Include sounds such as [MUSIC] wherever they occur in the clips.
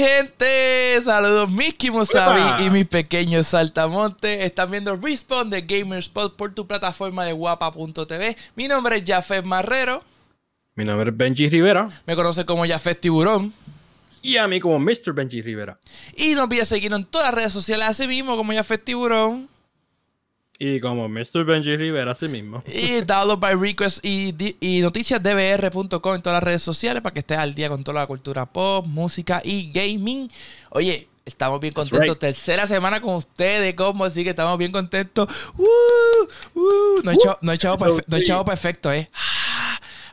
gente! Saludos Mickey Musabi y mis pequeños saltamontes. Están viendo Respawn de Gamerspot por tu plataforma de guapa.tv. Mi nombre es Jafet Marrero. Mi nombre es Benji Rivera. Me conoce como Jafet Tiburón. Y a mí como Mr. Benji Rivera. Y no olvides seguirnos en todas las redes sociales así mismo como Jafet Tiburón. Y como Mr. Benji Rivera, así mismo. Y download by request y, y noticiasdbr.com en todas las redes sociales para que estés al día con toda la cultura pop, música y gaming. Oye, estamos bien contentos. Tercera semana con ustedes, ¿cómo? Así que estamos bien contentos. Uh, uh, no he echado, no he perfecto, ¿eh?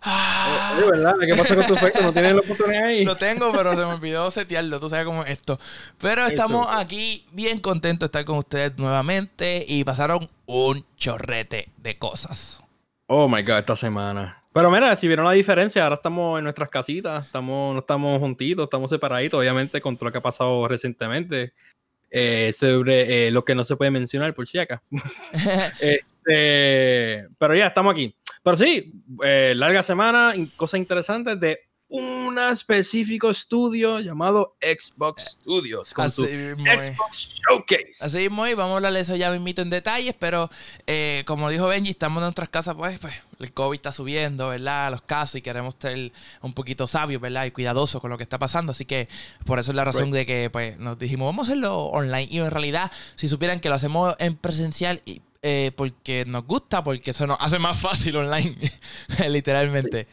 Ah. ¿verdad? ¿Qué pasa con tu efecto? ¿No tienes la oportunidad ahí? Lo tengo, pero se me olvidó setearlo. Tú sabes cómo es esto. Pero estamos aquí bien contentos de estar con ustedes nuevamente y pasaron un chorrete de cosas. Oh my god, esta semana. Pero mira, si vieron la diferencia, ahora estamos en nuestras casitas, estamos, no estamos juntitos, estamos separaditos, obviamente, con todo lo que ha pasado recientemente. Eh, sobre eh, lo que no se puede mencionar por si acá. [LAUGHS] este, pero ya, estamos aquí. Pero sí, eh, larga semana, cosas interesantes de un específico estudio llamado Xbox Studios con su Xbox Showcase. Así mismo, vamos a hablar de eso ya mismito en detalles, pero eh, como dijo Benji, estamos en nuestras casas, pues, pues el COVID está subiendo, ¿verdad? Los casos y queremos ser un poquito sabios, ¿verdad? Y cuidadosos con lo que está pasando. Así que por eso es la razón de que pues, nos dijimos, vamos a hacerlo online. Y en realidad, si supieran que lo hacemos en presencial, y eh, porque nos gusta, porque eso nos hace más fácil online, [LAUGHS] literalmente.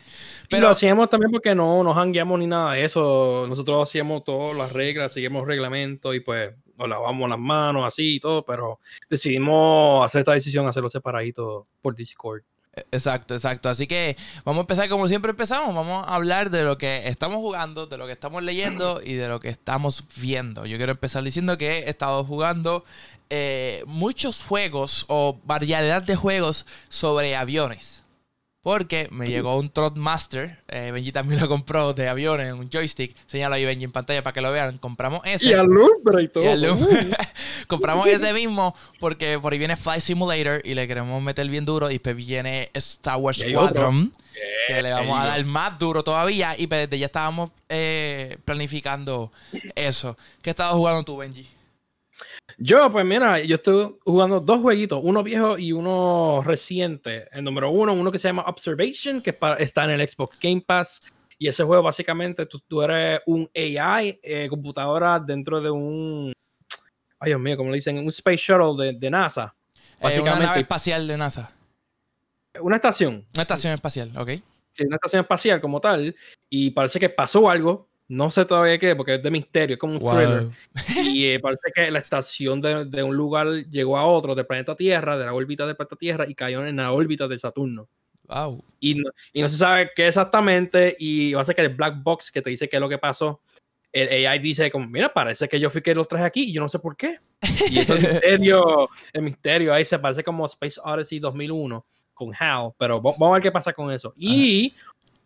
Pero lo hacíamos también porque no nos hangueamos ni nada de eso. Nosotros hacíamos todas las reglas, seguimos reglamentos y pues nos lavamos las manos así y todo, pero decidimos hacer esta decisión, hacerlo separadito por Discord. E, exacto, exacto. Así que vamos a empezar como siempre empezamos. Vamos a hablar de lo que estamos jugando, de lo que estamos leyendo y de lo que estamos viendo. Yo quiero empezar diciendo que he estado jugando eh, muchos juegos o variedad de juegos sobre aviones. Porque me llegó un Trotmaster. Eh, Benji también lo compró de aviones, un joystick. Señalo ahí Benji en pantalla para que lo vean. Compramos ese. Y alumbra y todo. [LAUGHS] Compramos ese mismo porque por ahí viene Flight Simulator y le queremos meter bien duro. Y después viene Star Wars Squadron. Que le vamos a dar más duro todavía. Y pues, desde ya estábamos eh, planificando eso. ¿Qué estabas jugando tú, Benji? Yo, pues mira, yo estoy jugando dos jueguitos, uno viejo y uno reciente. El número uno, uno que se llama Observation, que está en el Xbox Game Pass. Y ese juego, básicamente, tú, eres un AI, eh, computadora dentro de un. Ay, Dios mío, como le dicen, un Space Shuttle de, NASA. Básicamente. Eh, una nave espacial de NASA. Una estación. Una estación espacial, ok. Sí, una estación espacial como tal. Y parece que pasó algo no sé todavía qué, porque es de misterio, es como un thriller. Y [LAUGHS] eh, parece que la estación de, un lugar llegó a otro, del planeta Tierra, de la órbita del planeta Tierra, y cayó en la órbita de Saturno. Wow. Y no, y no se sabe qué exactamente, y va a ser que el black box que te dice qué es lo que pasó, el AI dice como, mira, parece que yo fui que los traje aquí y yo no sé por qué. Y eso es el [LAUGHS] misterio, el misterio ahí se parece como Space Odyssey 2001 con HAL, pero vamos a ver qué pasa con eso. Y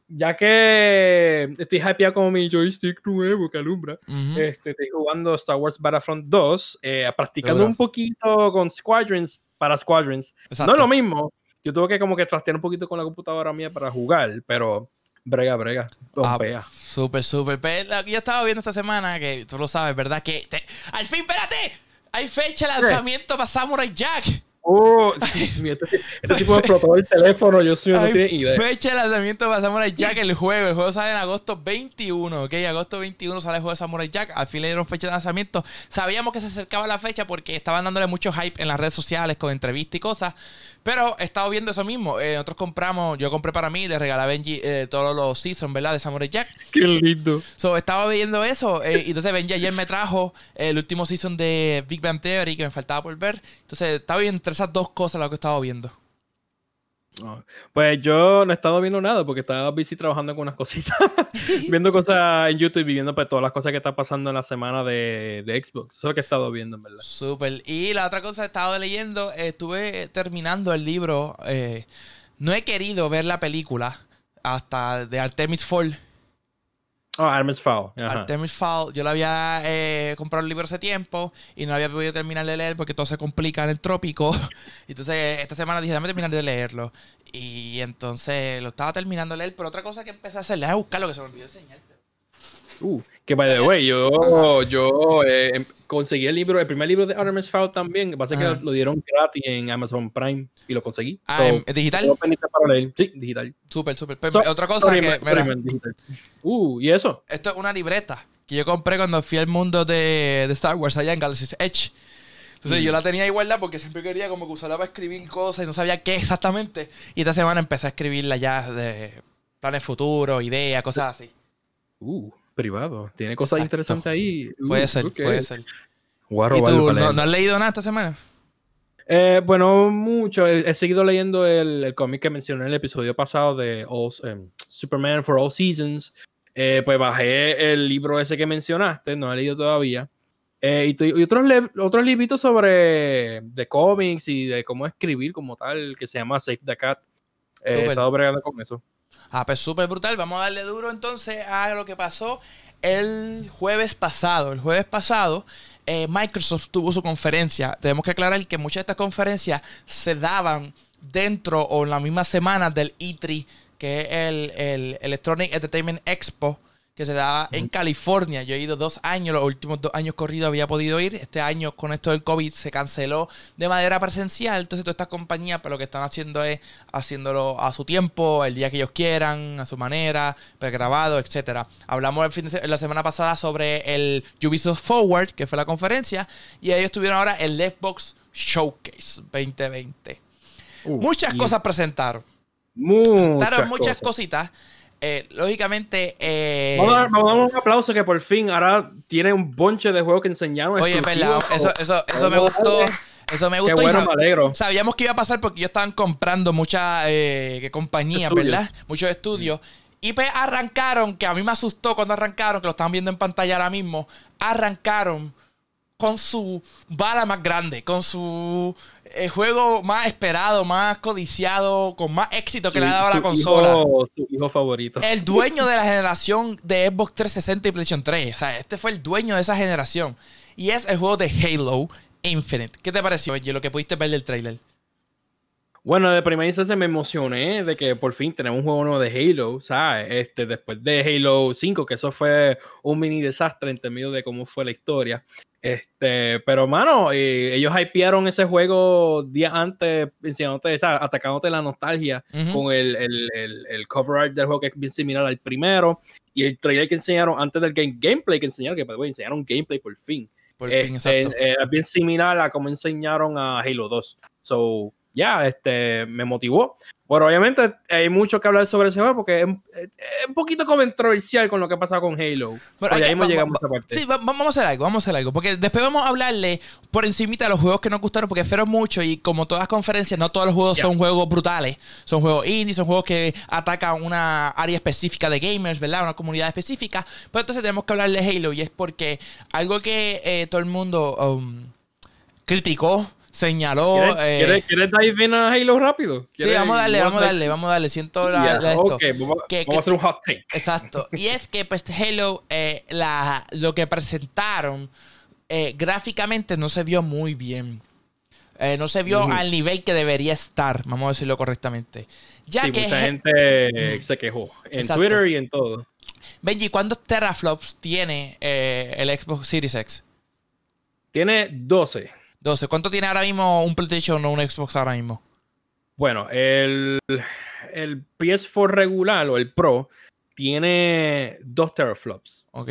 ya que estoy hypeado con mi joystick nuevo que alumbra, este, estoy jugando Star Wars Battlefront 2, eh, practicando un poquito con Squadrons para Squadrons. No es lo mismo. Yo tuve que como que trastear un poquito con la computadora mía para jugar, pero brega, brega. Ah, súper, súper. Yo estaba viendo esta semana que tú lo sabes, ¿verdad? Que al fin, espérate, hay fecha de lanzamiento para Samurai Jack. Oh, [LAUGHS] este, este, tipo me explotó el teléfono, yo soy, no tiene idea. Fecha de lanzamiento para Samurai Jack el jueves. El juego sale en agosto 21, ¿ok? Agosto 21 sale el juego de Samurai Jack. Al fin le dieron fecha de lanzamiento. Sabíamos que se acercaba la fecha porque estaban dándole mucho hype en las redes sociales con entrevistas y cosas. Pero he estado viendo eso mismo. Eh, nosotros compramos, yo compré para mí, le regalé a Benji eh, todos los seasons, ¿verdad? De Samurai Jack. Qué lindo. So, estaba viendo eso. Eh, y entonces Benji ayer me trajo el último season de Big Bang Theory que me faltaba por ver. Entonces estaba viendo entre esas dos cosas lo que estaba viendo. Pues yo no he estado viendo nada porque estaba busy trabajando con unas cositas, [LAUGHS] viendo cosas en YouTube y viendo pues, todas las cosas que están pasando en la semana de, Xbox. Eso es lo que he estado viendo, en verdad. Súper. Y la otra cosa que he estado leyendo, estuve terminando el libro. Eh, no he querido ver la película hasta de Artemis Fall Oh, Artemis Fowl. Artemis Fowl. Yo lo había eh, comprado el libro hace tiempo y no había podido terminar de leer porque todo se complica en el trópico. [LAUGHS] entonces, esta semana dije, déjame terminar de leerlo. Y entonces lo estaba terminando de leer. Pero otra cosa que empecé a hacer, a buscar lo que se me olvidó enseñarte. Uh, Que by the way, yo, yo eh, em, conseguí el libro, el primer libro de Artemis Fowl también. Que pasa que lo dieron gratis en Amazon Prime y lo conseguí. Ah, ¿en ¿digital? Para leer. Sí, digital. Súper, súper. Pues, otra cosa que. uh, ¿y eso? Esto es una libreta que yo compré cuando fui al mundo de, de Star Wars allá en Galaxy's Edge. Entonces yo mm. la tenía igualdad porque siempre quería como que usarla para escribir cosas y no sabía qué exactamente. Y esta semana empecé a escribirla ya de planes futuros, ideas, cosas así. Uh privado. Tiene cosas interesantes ahí. puede uh, ser, puede ser. ¿Y tú, ¿no, has leído nada esta semana? Eh, bueno, mucho. He, seguido leyendo el, cómic que mencioné en el episodio pasado de em, Superman for All Seasons. Eh, pues bajé el libro ese que mencionaste, no he leído todavía. Eh, y, otros, otros libritos sobre de cómics y de cómo escribir como tal, que se llama Save the Cat. he estado bregando con eso. Ah, pues súper brutal. Vamos a darle duro entonces a lo que pasó el jueves pasado. El jueves pasado eh, Microsoft tuvo su conferencia. Tenemos que aclarar que muchas de estas conferencias se daban dentro o en la misma semana del E3, que es el, el Electronic Entertainment Expo que se da en California. Yo he ido dos años, los últimos dos años corridos había podido ir. Este año con esto del COVID se canceló de manera presencial. Entonces todas estas compañías pues, lo que están haciendo es haciéndolo a su tiempo, el día que ellos quieran, a su manera, pregrabado, etcétera. Hablamos el fin de la semana pasada sobre el Ubisoft Forward, que fue la conferencia, y ellos tuvieron ahora el Xbox Showcase 2020. muchas cosas presentaron. Muchas presentaron muchas cositas. Eh, lógicamente. Eh, vamos, a dar, un aplauso que por fin ahora tiene un bonche de juegos que enseñaron. Oye, pelado, eso, eso, eso me gustó. Eso me gustó. Qué bueno, me alegro. Sabíamos que iba a pasar porque ellos estaban comprando muchas eh, compañías, ¿verdad? Muchos estudios. Y pues arrancaron, que a mí me asustó cuando arrancaron, que lo estaban viendo en pantalla ahora mismo. Arrancaron con su bala más grande, con su el juego más esperado, más codiciado, con más éxito que le ha dado a la consola. su hijo favorito. El dueño de la generación de Xbox 360 y PlayStation 3. O sea, este fue el dueño de esa generación. Y es el juego de Halo Infinite. ¿Qué te pareció, Oye, lo que pudiste ver del trailer? Bueno, de primera instancia me emocioné de que por fin tenemos un juego nuevo de Halo, ¿sabes? Este, después de Halo 5, que eso fue un mini desastre en términos de cómo fue la historia. Este, pero mano, eh, ellos hypearon ese juego días antes, enseñándote, atacándote la nostalgia con el, el, cover art del juego que es bien similar al primero. Y el trailer que enseñaron antes del game, gameplay que enseñaron, que pues, enseñaron gameplay por fin. Por fin, este, exacto. Eh, bien similar a como enseñaron a Halo 2. So, ya, este, me motivó. Bueno, obviamente hay mucho que hablar sobre ese juego porque es, un poquito controversial con lo que ha pasado con Halo. Pero ahí llegamos a esa parte. Sí, vamos a hacer algo, vamos a hacer algo. Porque después vamos a hablarle por encimita de los juegos que nos gustaron porque fueron mucho y como todas las conferencias, no todos los juegos son juegos brutales. Son juegos indie, son juegos que atacan una área específica de gamers, ¿verdad? Una comunidad específica. Pero entonces tenemos que hablar de Halo y es porque algo que eh, todo el mundo um, criticó señaló. ¿Quieres, eh, dive in a Halo rápido? Sí, vamos a darle, vamos a darle, vamos a darle. Siento la, esto. vamos, a hacer un hot take. Exacto. y es que, pues, Halo, eh, la, lo que presentaron eh, gráficamente no se vio muy bien. no se vio al nivel que debería estar, vamos a decirlo correctamente. Ya sí, que mucha gente se quejó en Twitter y en todo. Benji, ¿cuántos teraflops tiene el Xbox Series X? Tiene 12. 12. ¿Cuánto tiene ahora mismo un PlayStation o un Xbox ahora mismo? Bueno, el, el PS4 regular o el Pro tiene 2 teraflops. Ok.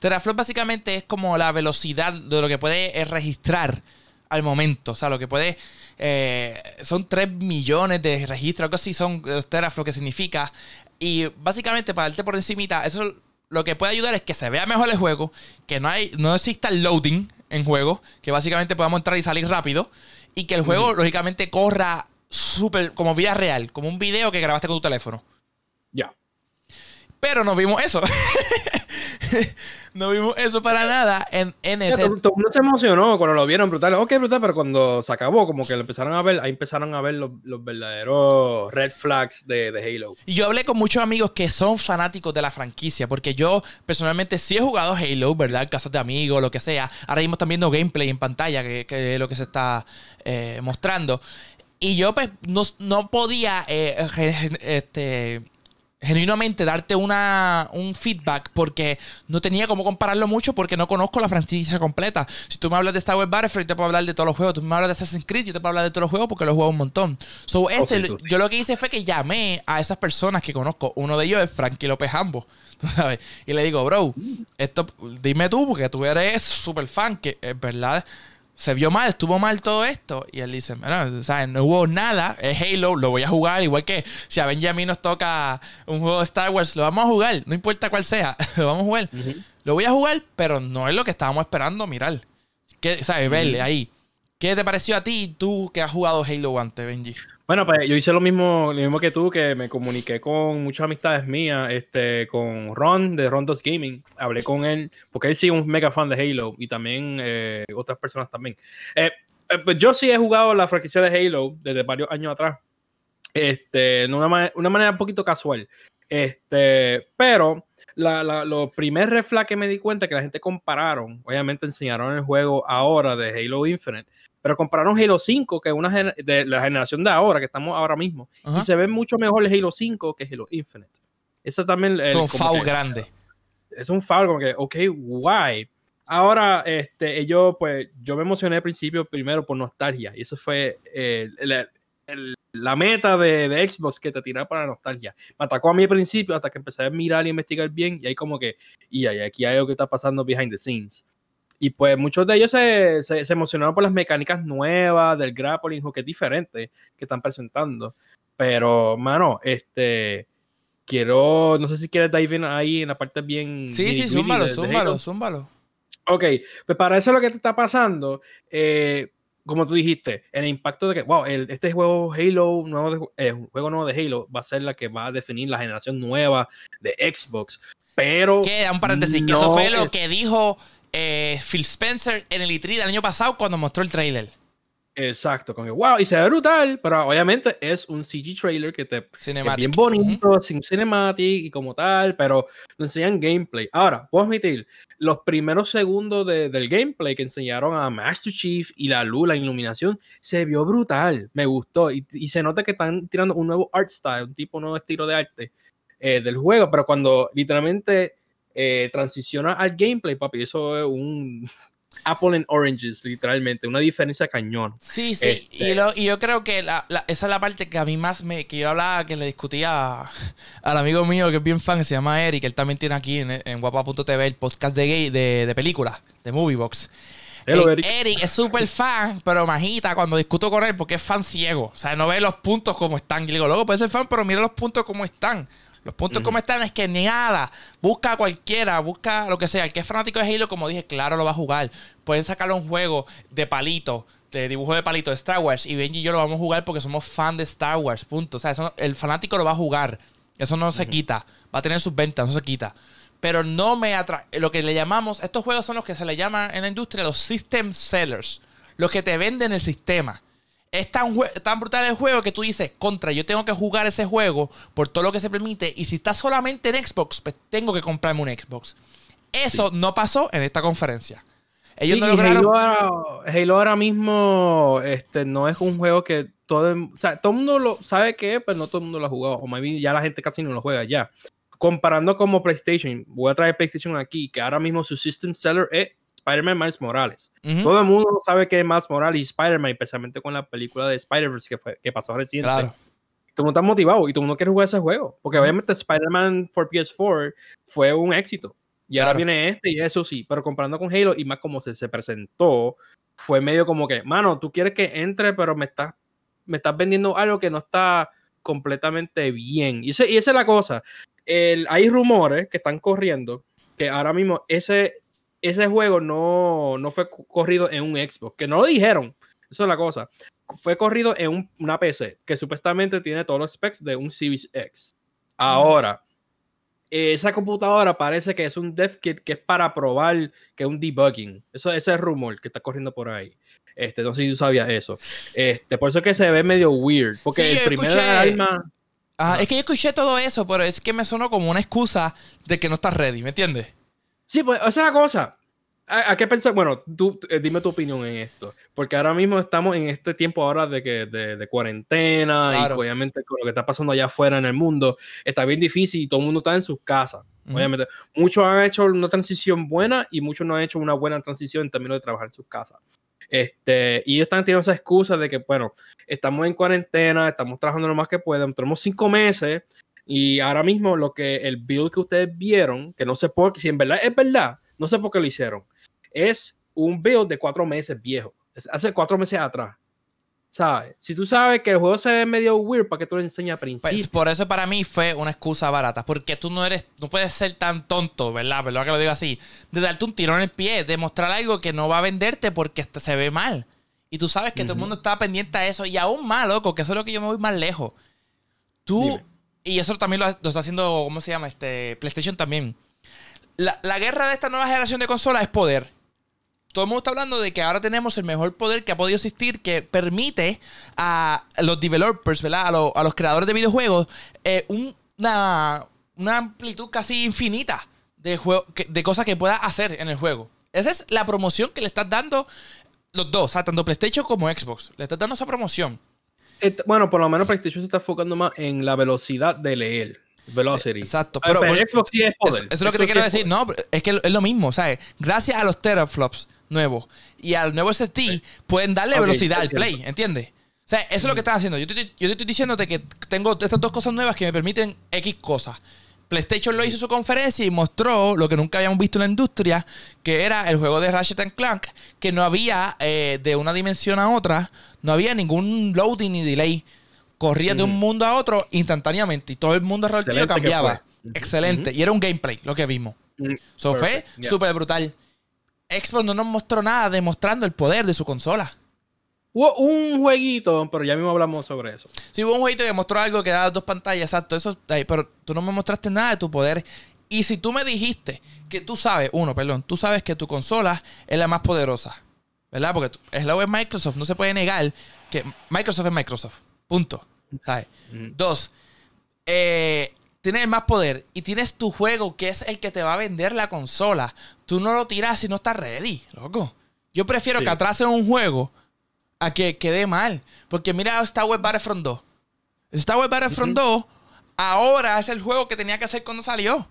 Teraflops básicamente es como la velocidad de lo que puede registrar al momento. O sea, lo que puede. Eh, son 3 millones de registros, algo así son los teraflops, que significa. Y básicamente, para darte por encimita, eso lo que puede ayudar es que se vea mejor el juego, que no, hay, no exista el loading en juego, que básicamente podamos entrar y salir rápido, y que el juego, lógicamente, corra súper como vida real, como un video que grabaste con tu teléfono. Ya. Pero no vimos eso. [LAUGHS] [LAUGHS] no vimos eso para nada en, en ese. Todo el mundo se emocionó cuando lo vieron brutal. Ok, brutal, pero cuando se acabó, como que lo empezaron a ver, ahí empezaron a ver los, verdaderos red flags de, de, Halo. Y yo hablé con muchos amigos que son fanáticos de la franquicia, porque yo personalmente sí he jugado Halo, ¿verdad? Casas de amigos, lo que sea. Ahora mismo están viendo gameplay en pantalla, que, es lo que se está eh, mostrando. Y yo pues no, no podía eh, este, genuinamente darte una, un feedback porque no tenía cómo compararlo mucho porque no conozco la franquicia completa. Si tú me hablas de Star Wars Battlefront, yo te puedo hablar de todos los juegos. Tú me hablas de Assassin's Creed, yo te puedo hablar de todos los juegos porque los juego un montón. So, Oh, este, sí, tú sí. yo lo que hice fue que llamé a esas personas que conozco. Uno de ellos es Frankie López Ambo, [LAUGHS] ¿tú sabes? Y le digo, bro, esto, dime tú porque tú eres súper fan, que es verdad se vio mal, estuvo mal todo esto. Y él dice, bueno, sea, no hubo nada, es Halo, lo voy a jugar. Igual que si a Benjamin nos toca un juego de Star Wars, lo vamos a jugar, no importa cuál sea, [LAUGHS] lo vamos a jugar. Lo voy a jugar, pero no es lo que estábamos esperando mirar. ¿Qué, ¿Sabes? Verle ahí. ¿Qué te pareció a ti, tú que has jugado Halo antes, Benji? Bueno, pues yo hice lo mismo, lo mismo que tú, que me comuniqué con muchas amistades mías, este, con Ron de Rondos Gaming. Hablé con él, porque él sí es un mega fan de Halo y también eh, otras personas también. Eh, eh, pues yo sí he jugado la franquicia de Halo desde varios años atrás. Este, de una, una manera un poquito casual. Este, pero la, la, lo primer red flag que me di cuenta que la gente compararon, obviamente enseñaron el juego ahora de Halo Infinite, pero compararon Halo 5, que es una de la generación de ahora, que estamos ahora mismo, Ajá. y se ve mucho mejor el Halo 5 que Halo Infinite. Eso también como FAU que- grande. es un foul como que, ok, why? Ahora, este, ellos, pues, yo me emocioné al principio primero por nostalgia, y eso fue eh, el- el- la meta de, de Xbox que te tiraba para la nostalgia. Me atacó a mí al principio hasta que empecé a mirar y investigar bien, y ahí como que, y aquí hay algo que está pasando behind the scenes. Y pues muchos de ellos se, se- se emocionaron por las mecánicas nuevas del grappling, que es diferente, que están presentando. Pero, mano, este, quiero, no sé si quieres dive in ahí en la parte bien... Sí, sí, zúmbalo, de- de zúmbalo, Halo. zúmbalo. Ok, pues para eso lo que te está pasando, eh, como tú dijiste, el impacto de que, wow, el- este juego Halo, nuevo de- eh, juego nuevo de Halo va a ser la que va a definir la generación nueva de Xbox. Pero Que, un paréntesis, que eso fue lo que dijo eh, Phil Spencer en el E3 del año pasado cuando mostró el trailer. Exacto, con que wow, y se ve brutal, pero obviamente es un CG trailer que te que es bien bonito, sin cinematic y como tal, pero no enseñan gameplay. Ahora, puedo admitir, los primeros segundos de- del gameplay que enseñaron a Master Chief y la luz, la iluminación, se vio brutal, me gustó. Y, y se nota que están tirando un nuevo art style, un tipo nuevo estilo de arte eh, del juego, pero cuando literalmente eh, transiciona al gameplay, papi, eso es un Apple and Oranges, literalmente, una diferencia cañón. Sí, sí. Este- Y, lo- y yo creo que la- la- esa es la parte que a mí más me. que yo hablaba, que le discutía a- al amigo mío que es bien fan, que se llama Eric. Él también tiene aquí en, en guapa.tv el podcast de gay de, de películas, de Moviebox. Hello, Eh, Eric. es súper fan, pero majita cuando discuto con él porque es fan ciego. O sea, no ve los puntos como están. Y le digo, luego puede ser fan, pero mira los puntos como están. Los puntos como están es que nada. Busca a cualquiera, busca lo que sea. El que es fanático de Halo, como dije, claro, lo va a jugar. Pueden sacarle un juego de palito, de dibujo de palito de Star Wars. Y Benji y yo lo vamos a jugar porque somos fan de Star Wars. Punto. O sea, eso el fanático lo va a jugar. Eso no se quita. Va a tener sus ventas, no se quita. Pero no me atrae. Lo que le llamamos, estos juegos son los que se le llama en la industria los system sellers. Los que te venden el sistema. Es tan, tan brutal el juego que tú dices, contra, yo tengo que jugar ese juego por todo lo que se permite. Y si está solamente en Xbox, pues tengo que comprarme un Xbox. Eso no pasó en esta conferencia. Ellos Sí, no lograron. Halo, ahora, Halo ahora mismo este, no es un juego que todo, el- o sea, todo el mundo lo sabe que es, pero no todo el mundo lo ha jugado. O maybe ya la gente casi no lo juega ya. Comparando como PlayStation, voy a traer PlayStation aquí, que ahora mismo su system seller es Spider-Man Miles Morales. Todo el mundo sabe que es Miles Morales y Spider-Man, especialmente con la película de Spider-Verse que, fue- que pasó reciente. claro. Todo el mundo está motivado y todo el mundo quiere jugar ese juego. Porque obviamente Spider-Man for PS4 fue un éxito. Y ahora viene este y eso sí. Pero comparando con Halo y más como se, se presentó, fue medio como que, mano, tú quieres que entre, pero me estás, me estás vendiendo algo que no está completamente bien. Y, ese- y esa es la cosa. El- hay rumores que están corriendo que ahora mismo ese, ese juego no, no fue co- corrido en un Xbox. Que no lo dijeron. Eso es la cosa fue corrido en un- una PC que supuestamente tiene todos los specs de un Series X. Ahora, esa computadora parece que es un dev kit que es para probar que es un debugging. Eso, ese es el rumor que está corriendo por ahí. Este, no sé si tú sabías eso. Este, por eso es que se ve medio weird. Porque Sí, el primer escuché- arma. Ajá, Ajá. es que yo escuché todo eso, pero es que me sonó como una excusa de que no estás ready, ¿me entiendes? Sí, pues esa es la cosa. ¿A, qué pensar? Bueno, tú eh, dime tu opinión en esto. Porque ahora mismo estamos en este tiempo ahora de que de, cuarentena y obviamente con lo que está pasando allá afuera en el mundo está bien difícil y todo el mundo está en sus casas. Obviamente, muchos han hecho una transición buena y muchos no han hecho una buena transición en términos de trabajar en sus casas. Este, y ellos están teniendo esa excusa de que, bueno, estamos en cuarentena, estamos trabajando lo más que pueden, tenemos cinco meses y ahora mismo lo que el build que ustedes vieron, que no sé por qué, si en verdad es verdad, no sé por qué lo hicieron es un build de cuatro meses viejo. Hace cuatro meses atrás. ¿Sabes? Si tú sabes que el juego se ve medio weird, ¿para qué tú lo enseñas a pues, principio? por eso para mí fue una excusa barata. Porque tú no eres, no puedes ser tan tonto, ¿verdad? ¿Verdad que lo digo así? De darte un tirón en el pie, de mostrar algo que no va a venderte porque se ve mal. Y tú sabes que todo el mundo está pendiente a eso. Y aún más, loco, que eso es lo que yo me voy más lejos. Tú, y eso también lo, está haciendo, ¿cómo se llama? Este, PlayStation también. La, la guerra de esta nueva generación de consolas es poder todo el mundo está hablando de que ahora tenemos el mejor poder que ha podido existir que permite a los developers, ¿verdad? A, los creadores de videojuegos eh, una, amplitud casi infinita de, de cosas que pueda hacer en el juego. Esa es la promoción que le estás dando los dos, o sea, tanto PlayStation como Xbox. Le estás dando esa promoción. Bueno, por lo menos PlayStation se está enfocando más en la velocidad de leer. Velocity. Exacto. Pero, Xbox sí es poder. Eso, es lo que te quiero decir. No, es que es lo mismo, ¿sabes? Gracias a los teraflops nuevos y al nuevo SSD, pueden darle velocidad al play, ¿entiendes? O sea, eso es lo que están haciendo. Yo te, yo te estoy diciéndote que tengo estas dos cosas nuevas que me permiten X cosas. PlayStation lo hizo su conferencia y mostró lo que nunca habíamos visto en la industria, que era el juego de Ratchet Clank, que no había eh, de una dimensión a otra, no había ningún loading ni delay corría de un mundo a otro instantáneamente y todo el mundo alrededor cambiaba. Excelente. Y era un gameplay, lo que vimos. Eso fue súper brutal. Xbox no nos mostró nada demostrando el poder de su consola. Hubo un jueguito, pero ya mismo hablamos sobre eso. Sí, hubo un jueguito que mostró algo que daba dos pantallas, exacto. Eso, pero tú no me mostraste nada de tu poder. Y si tú me dijiste que tú sabes, uno, perdón, tú sabes que tu consola es la más poderosa, ¿verdad? Porque es la web Microsoft, no se puede negar que Microsoft es Microsoft. Punto. ¿Sabes? Dos, eh, tienes más poder y tienes tu juego que es el que te va a vender la consola. Tú no lo tiras si no estás ready, loco. Yo prefiero que atrasen un juego a que quede mal. Porque mira Star Wars Battlefront 2. Star Wars Battlefront 2 ahora es el juego que tenía que hacer cuando salió.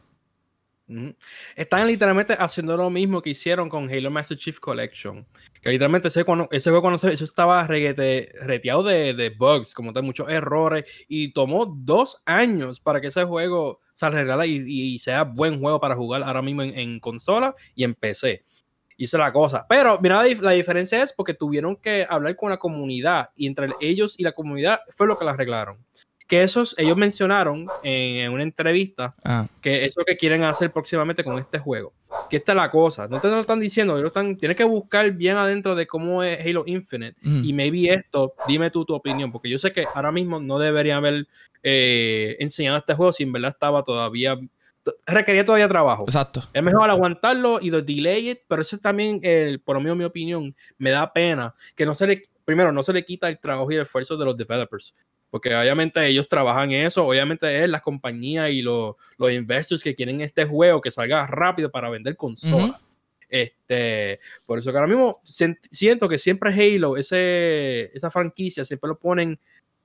Están literalmente haciendo lo mismo que hicieron con Halo Master Chief Collection. Que literalmente ese, cuando, ese juego cuando se, eso estaba reteado de, de, bugs, como de muchos errores. Y tomó dos años para que ese juego se arreglara y, sea buen juego para jugar ahora mismo en, consola y en PC. Y esa es la cosa. Pero mira, la, la, diferencia es porque tuvieron que hablar con la comunidad y entre ellos y la comunidad fue lo que la arreglaron que esos, ellos mencionaron en, una entrevista ah. que es lo que quieren hacer próximamente con este juego. Que esta es la cosa. No te lo están diciendo, ellos están, tienes que buscar bien adentro de cómo es Halo Infinite. Mm. Y maybe esto, dime tú tu opinión, porque yo sé que ahora mismo no deberían haber eh, enseñado este juego si en verdad estaba todavía requería todavía trabajo. Exacto. Es mejor aguantarlo y delay it, pero eso es también, el, por lo menos mi opinión, me da pena que no se le, primero, no se le quita el trabajo y el esfuerzo de los developers porque obviamente ellos trabajan eso, obviamente es las compañías y los, los investors que quieren este juego que salga rápido para vender consolas. Este, por eso que ahora mismo siento que siempre Halo, ese, esa franquicia, siempre lo ponen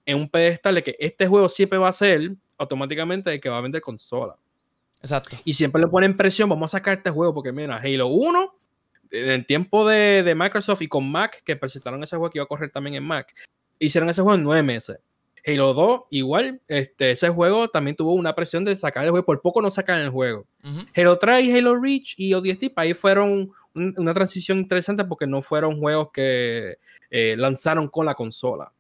en un pedestal de que este juego siempre va a ser automáticamente el que va a vender consola. Exacto. Y siempre le ponen presión, vamos a sacar este juego, porque mira, Halo 1, en el tiempo de, de Microsoft y con Mac, que presentaron ese juego que iba a correr también en Mac, hicieron ese juego en nueve meses. Halo 2, igual, este, ese juego también tuvo una presión de sacar el juego, por poco no sacan el juego. Halo 3 y Halo Reach y ODST, ahí fueron una transición interesante porque no fueron juegos que eh, lanzaron con la consola.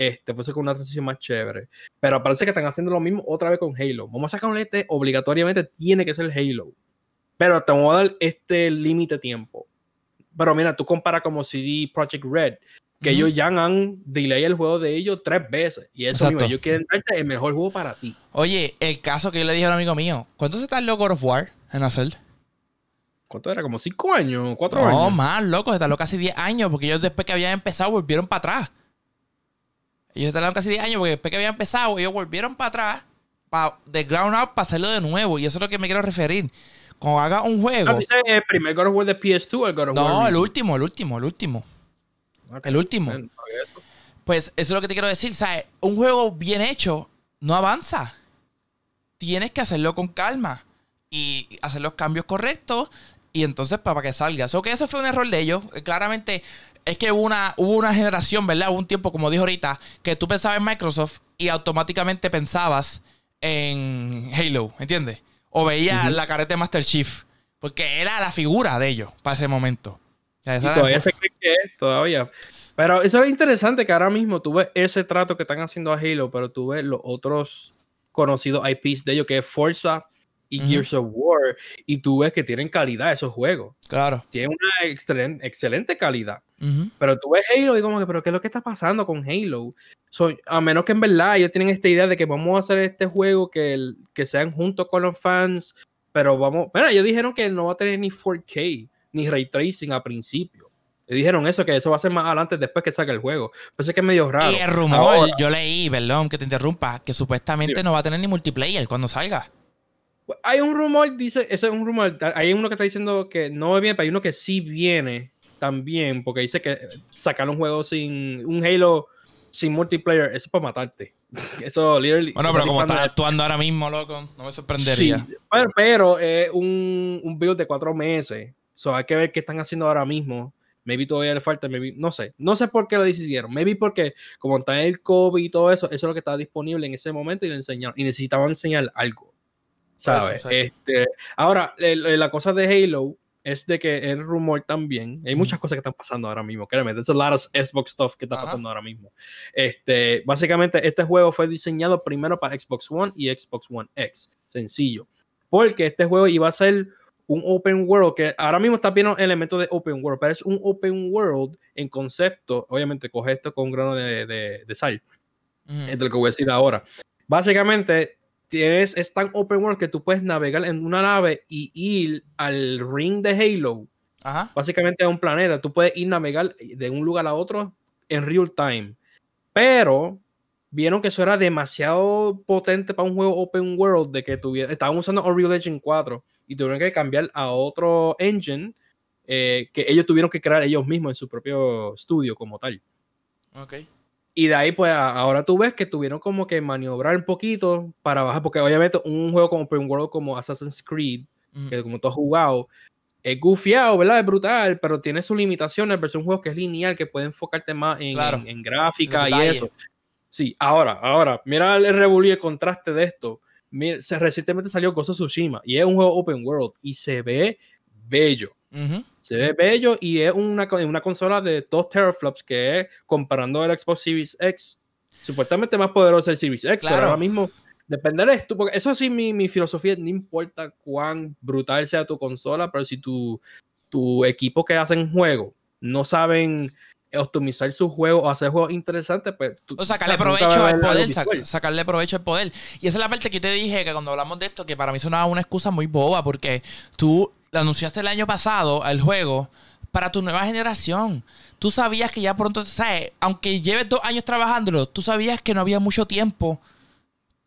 Este, fue con una transición más chévere. Pero parece que están haciendo lo mismo otra vez con Halo. Vamos a sacar un este, obligatoriamente tiene que ser Halo. Pero te voy a dar este límite tiempo. Pero mira, tú compara como CD Project Red, que ellos ya han delay el juego de ellos tres veces. Y eso mismo, ellos quieren darte el mejor juego para ti. Oye, el caso que yo le dije a un amigo mío, ¿cuánto se tardó God of War en hacer? ¿Cuánto era? ¿Como cinco años? ¿Cuatro años? No, más, loco, se tardó casi diez años, porque ellos después que habían empezado volvieron para atrás. Ellos se tardaron casi diez años, porque después que habían empezado, ellos volvieron para atrás, para, de ground up, para hacerlo de nuevo. Y eso es lo que me quiero referir. Cuando hagas un Ah, juego. dice el primer God of War de PS2 o el God of War. No, el último, el último, el último. El último. eso. Pues eso es lo que te quiero decir. ¿sabes? Un juego bien hecho no avanza. Tienes que hacerlo con calma y hacer los cambios correctos y entonces para que salga. So que ese fue un error de ellos. Claramente es que hubo una, hubo una generación, ¿verdad? Hubo un tiempo, como dijo ahorita, que tú pensabas en Microsoft y automáticamente pensabas en Halo, ¿entiendes? O veías la careta de Master Chief. Porque era la figura de ellos para ese momento. O sea, Y todavía se cree que es, todavía. Pero eso es interesante que ahora mismo tú ves ese trato que están haciendo a Halo, pero tú ves los otros conocidos IPs de ellos, que es Forza y. Gears of War, y tú ves que tienen calidad esos juegos. Claro. Tienen una excelente, excelente calidad. Pero tú ves Halo y como que, pero ¿qué es lo que está pasando con Halo? So, a menos que en verdad ellos tienen esta idea de que vamos a hacer este juego que, el- que sean juntos con los fans, pero vamos, bueno, ellos dijeron que no va a tener ni 4K, ni ray tracing a principio. Ellos dijeron eso, que eso va a ser más adelante después que salga el juego. Pues es que es medio raro. Y el rumor, Ahora- yo leí, perdón que te interrumpa, que supuestamente no va a tener ni multiplayer cuando salga. Hay un rumor, dice, ese es un rumor, hay uno que está diciendo que no viene, pero hay uno que sí viene también, porque dice que sacar un juego sin, un Halo sin multiplayer, eso es para matarte. [LAUGHS] Eso, literally. Bueno, pero como estás actuando ahora mismo, loco, no me sorprendería. Sí, pero, pero es un, un build de cuatro meses. So, hay que ver qué están haciendo ahora mismo. Maybe todavía le falta, maybe, no sé. No sé por qué lo decidieron. Maybe porque, como está el COVID y todo eso, eso es lo que estaba disponible en ese momento y le enseñaron. Y necesitaban enseñar algo. ¿Sabes? Este, ahora, el- la cosa de Halo es de que el rumor también. Hay muchas cosas que están pasando ahora mismo. Créeme, there's a lot of Xbox stuff que está Ajá. pasando ahora mismo. Este, básicamente, este juego fue diseñado primero para Xbox One y Xbox One X. Sencillo. Porque este juego iba a ser un open world que ahora mismo está viendo elementos de open world, pero es un open world en concepto. Obviamente, coge esto con un grano de, de- de sal. Ujú. Es de lo que voy a decir ahora. Básicamente, tienes, es tan open world que tú puedes navegar en una nave y ir al ring de Halo. Ajá. Básicamente a un planeta. Tú puedes ir navegar de un lugar a otro en real time. Pero vieron que eso era demasiado potente para un juego open world de que tuviera, estaban usando Unreal Engine 4 y tuvieron que cambiar a otro engine eh, que ellos tuvieron que crear ellos mismos en su propio estudio como tal. Ok. Y de ahí, pues ahora tú ves que tuvieron como que maniobrar un poquito para bajar, porque obviamente un juego como Open World como Assassin's Creed, Ujú. que como tú has jugado, es gufiado, ¿verdad? Es brutal, pero tiene sus limitaciones versus un juego que es lineal, que puede enfocarte más en, Claro. en- en gráfica y eso. Sí, ahora, ahora, mira el revolú y el contraste de esto. Mira, se, recientemente salió Ghost of Tsushima y es un juego open world y se ve bello. Se ve bello y es una, una consola de 2 teraflops que es comparando el Xbox Series X. Supuestamente más poderoso el Series X, Claro. pero ahora mismo depende de esto. Porque eso sí, mi, mi filosofía, no importa cuán brutal sea tu consola, pero si tu, tu equipo que hacen juego no saben optimizar su juego o hacer juegos interesantes, pues tú, O sacarle provecho al poder, sac- sacarle provecho al poder. Y esa es la parte que te dije que cuando hablamos de esto, que para mí sonaba una excusa muy boba, porque tú lo anunciaste el año pasado al juego para tu nueva generación. Tú sabías que ya pronto, ¿sabes? Aunque lleves dos años trabajándolo, tú sabías que no había mucho tiempo